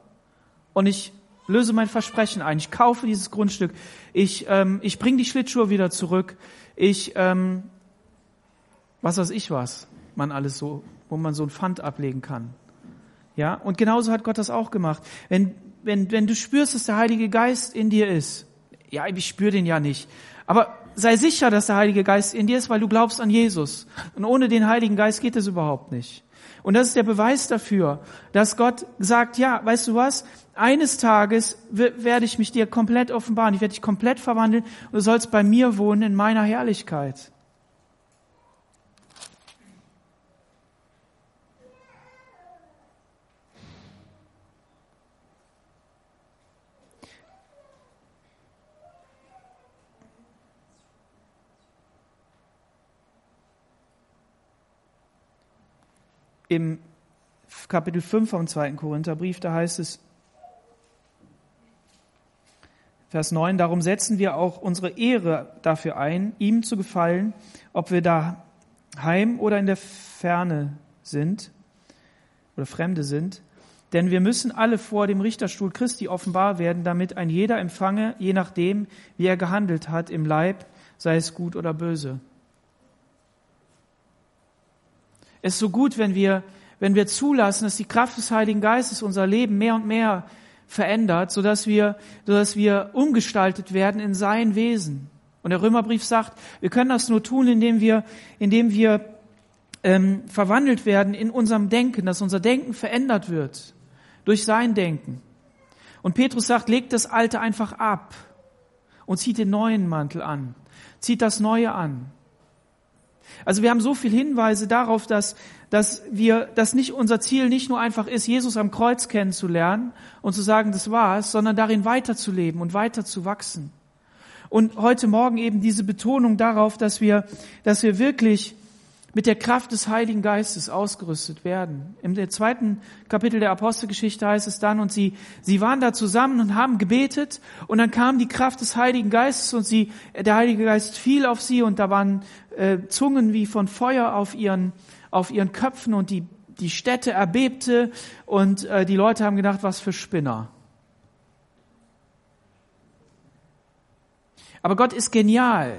und ich löse mein Versprechen ein. Ich kaufe dieses Grundstück. Ich, ähm, ich bringe die Schlittschuhe wieder zurück. Ich, ähm, was weiß ich was, man alles so, wo man so ein Pfand ablegen kann. Ja, und genauso hat Gott das auch gemacht. Wenn, wenn, wenn du spürst, dass der Heilige Geist in dir ist, ja, ich spüre den ja nicht, aber sei sicher, dass der Heilige Geist in dir ist, weil du glaubst an Jesus. Und ohne den Heiligen Geist geht es überhaupt nicht. Und das ist der Beweis dafür, dass Gott sagt, ja, weißt du was? Eines Tages werde ich mich dir komplett offenbaren. Ich werde dich komplett verwandeln und du sollst bei mir wohnen in meiner Herrlichkeit. Im Kapitel 5 vom zweiten Korintherbrief, da heißt es, Vers 9, darum setzen wir auch unsere Ehre dafür ein, ihm zu gefallen, ob wir da heim oder in der Ferne sind oder Fremde sind. Denn wir müssen alle vor dem Richterstuhl Christi offenbar werden, damit ein jeder empfange, je nachdem, wie er gehandelt hat im Leib, sei es gut oder böse. Es ist so gut, wenn wir, wenn wir zulassen, dass die Kraft des Heiligen Geistes unser Leben mehr und mehr verändert, sodass wir, sodass wir umgestaltet werden in sein Wesen. Und der Römerbrief sagt, wir können das nur tun, indem wir, indem wir ähm, verwandelt werden in unserem Denken, dass unser Denken verändert wird durch sein Denken. Und Petrus sagt, legt das Alte einfach ab und zieht den neuen Mantel an, zieht das Neue an. Also wir haben so viele Hinweise darauf, dass, dass wir, dass nicht unser Ziel nicht nur einfach ist, Jesus am Kreuz kennenzulernen und zu sagen, das war's, sondern darin weiterzuleben und weiter zu wachsen. Und heute Morgen eben diese Betonung darauf, dass wir, dass wir wirklich mit der Kraft des Heiligen Geistes ausgerüstet werden. Im zweiten Kapitel der Apostelgeschichte heißt es dann, und sie, sie waren da zusammen und haben gebetet, und dann kam die Kraft des Heiligen Geistes, und sie, der Heilige Geist fiel auf sie, und da waren äh, Zungen wie von Feuer auf ihren, auf ihren Köpfen, und die, die Städte erbebte, und äh, die Leute haben gedacht, was für Spinner. Aber Gott ist genial.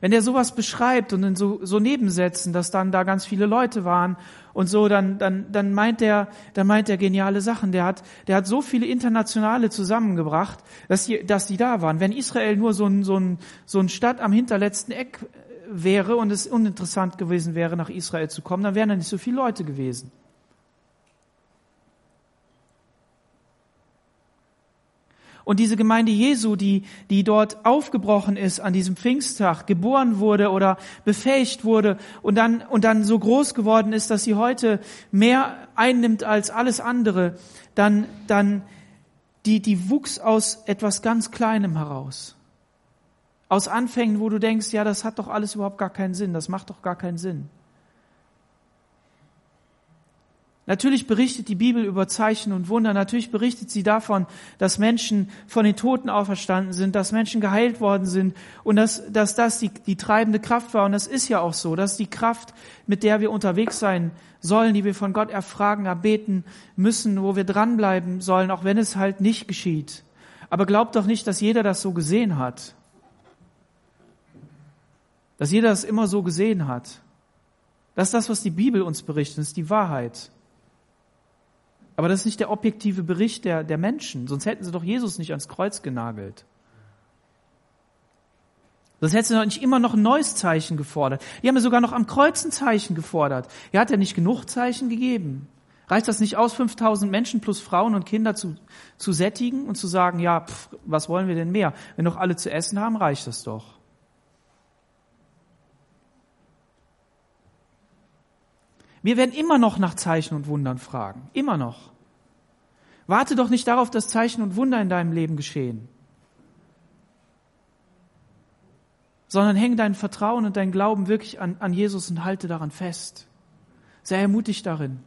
Wenn er sowas beschreibt und in so, so Nebensätzen, dass dann da ganz viele Leute waren und so, dann, dann, dann meint er, dann meint er geniale Sachen. Der hat, der hat so viele Internationale zusammengebracht, dass die, dass die da waren. Wenn Israel nur so ein, so ein, so ein Stadt am hinterletzten Eck wäre und es uninteressant gewesen wäre, nach Israel zu kommen, dann wären da nicht so viele Leute gewesen. Und diese Gemeinde Jesu, die, die dort aufgebrochen ist an diesem Pfingsttag, geboren wurde oder befähigt wurde und dann, und dann so groß geworden ist, dass sie heute mehr einnimmt als alles andere, dann, dann, die, die wuchs aus etwas ganz Kleinem heraus. Aus Anfängen, wo du denkst, ja, das hat doch alles überhaupt gar keinen Sinn, das macht doch gar keinen Sinn. Natürlich berichtet die Bibel über Zeichen und Wunder. Natürlich berichtet sie davon, dass Menschen von den Toten auferstanden sind, dass Menschen geheilt worden sind und dass, dass das die, die treibende Kraft war. Und das ist ja auch so. Das ist die Kraft, mit der wir unterwegs sein sollen, die wir von Gott erfragen, erbeten müssen, wo wir dranbleiben sollen, auch wenn es halt nicht geschieht. Aber glaubt doch nicht, dass jeder das so gesehen hat. Dass jeder das immer so gesehen hat. Das ist das, was die Bibel uns berichtet. Das ist die Wahrheit. Aber das ist nicht der objektive Bericht der, der Menschen, sonst hätten sie doch Jesus nicht ans Kreuz genagelt. Sonst hätten sie doch nicht immer noch ein neues Zeichen gefordert. Die haben ja sogar noch am Kreuz ein Zeichen gefordert. Er hat ja nicht genug Zeichen gegeben. Reicht das nicht aus, 5000 Menschen plus Frauen und Kinder zu, zu sättigen und zu sagen, ja, pff, was wollen wir denn mehr? Wenn doch alle zu essen haben, reicht das doch. Wir werden immer noch nach Zeichen und Wundern fragen. Immer noch. Warte doch nicht darauf, dass Zeichen und Wunder in deinem Leben geschehen. Sondern häng dein Vertrauen und dein Glauben wirklich an, an Jesus und halte daran fest. Sei ermutigt darin.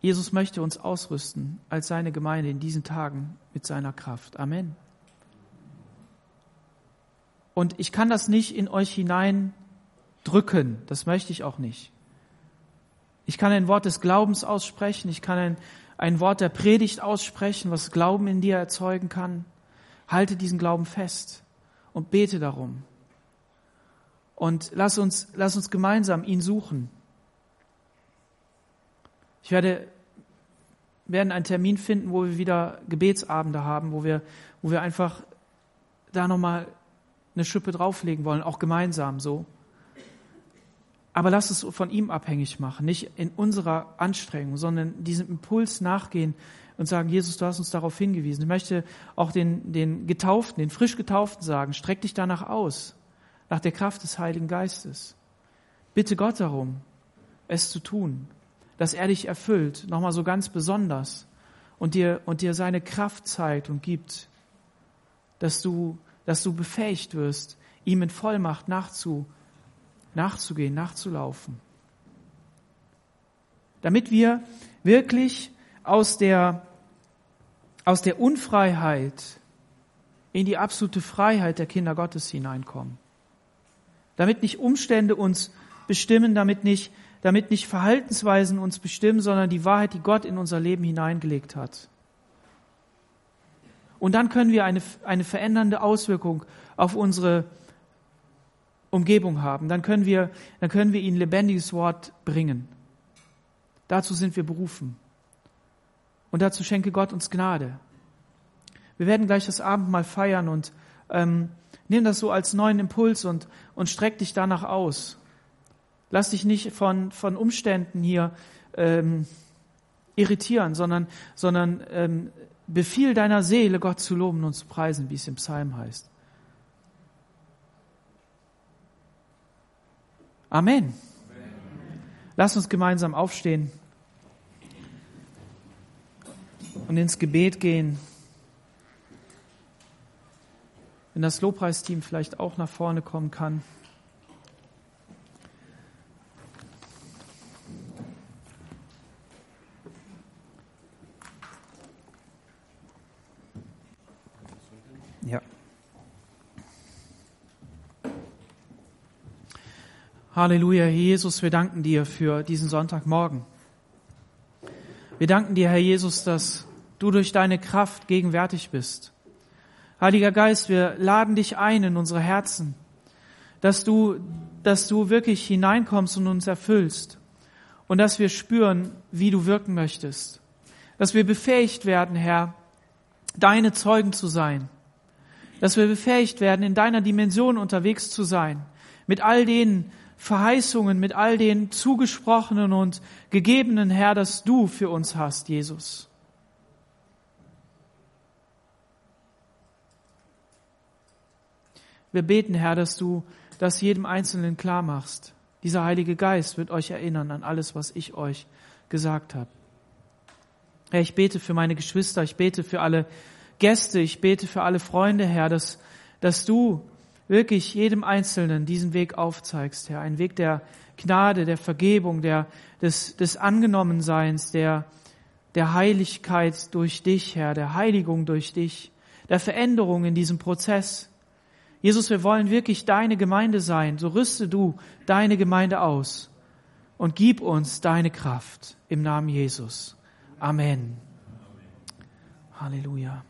Jesus möchte uns ausrüsten als seine Gemeinde in diesen Tagen mit seiner Kraft. Amen. Und ich kann das nicht in euch hinein drücken. Das möchte ich auch nicht. Ich kann ein Wort des Glaubens aussprechen. Ich kann ein, ein Wort der Predigt aussprechen, was Glauben in dir erzeugen kann. Halte diesen Glauben fest und bete darum. Und lass uns, lass uns gemeinsam ihn suchen. Ich werde werden einen Termin finden, wo wir wieder Gebetsabende haben, wo wir, wo wir einfach da nochmal eine Schippe drauflegen wollen, auch gemeinsam so. Aber lass es von ihm abhängig machen, nicht in unserer Anstrengung, sondern diesem Impuls nachgehen und sagen, Jesus, du hast uns darauf hingewiesen. Ich möchte auch den, den Getauften, den frisch Getauften sagen, streck dich danach aus, nach der Kraft des Heiligen Geistes. Bitte Gott darum, es zu tun dass er dich erfüllt, nochmal so ganz besonders und dir, und dir seine Kraft zeigt und gibt, dass du, dass du befähigt wirst, ihm in Vollmacht nachzu, nachzugehen, nachzulaufen. Damit wir wirklich aus der, aus der Unfreiheit in die absolute Freiheit der Kinder Gottes hineinkommen. Damit nicht Umstände uns bestimmen, damit nicht damit nicht Verhaltensweisen uns bestimmen, sondern die Wahrheit, die Gott in unser Leben hineingelegt hat. Und dann können wir eine, eine verändernde Auswirkung auf unsere Umgebung haben. Dann können wir, dann können wir ihnen lebendiges Wort bringen. Dazu sind wir berufen. Und dazu schenke Gott uns Gnade. Wir werden gleich das Abendmahl feiern und ähm, nimm das so als neuen Impuls und, und streck dich danach aus. Lass dich nicht von, von Umständen hier ähm, irritieren, sondern, sondern ähm, befiehl deiner Seele, Gott zu loben und zu preisen, wie es im Psalm heißt. Amen. Lass uns gemeinsam aufstehen und ins Gebet gehen. Wenn das Lobpreisteam vielleicht auch nach vorne kommen kann. Ja. Halleluja, Herr Jesus, wir danken dir für diesen Sonntagmorgen. Wir danken dir, Herr Jesus, dass du durch deine Kraft gegenwärtig bist. Heiliger Geist, wir laden dich ein in unsere Herzen, dass du, dass du wirklich hineinkommst und uns erfüllst und dass wir spüren, wie du wirken möchtest. Dass wir befähigt werden, Herr, deine Zeugen zu sein. Dass wir befähigt werden, in deiner Dimension unterwegs zu sein. Mit all den Verheißungen, mit all den zugesprochenen und gegebenen, Herr, dass du für uns hast, Jesus. Wir beten, Herr, dass du das jedem Einzelnen klar machst. Dieser Heilige Geist wird euch erinnern an alles, was ich euch gesagt habe. Herr, ich bete für meine Geschwister, ich bete für alle Gäste, ich bete für alle Freunde, Herr, dass, dass du wirklich jedem Einzelnen diesen Weg aufzeigst, Herr. Ein Weg der Gnade, der Vergebung, der, des, des Angenommenseins, der, der Heiligkeit durch dich, Herr, der Heiligung durch dich, der Veränderung in diesem Prozess. Jesus, wir wollen wirklich deine Gemeinde sein. So rüste du deine Gemeinde aus und gib uns deine Kraft im Namen Jesus. Amen. Halleluja.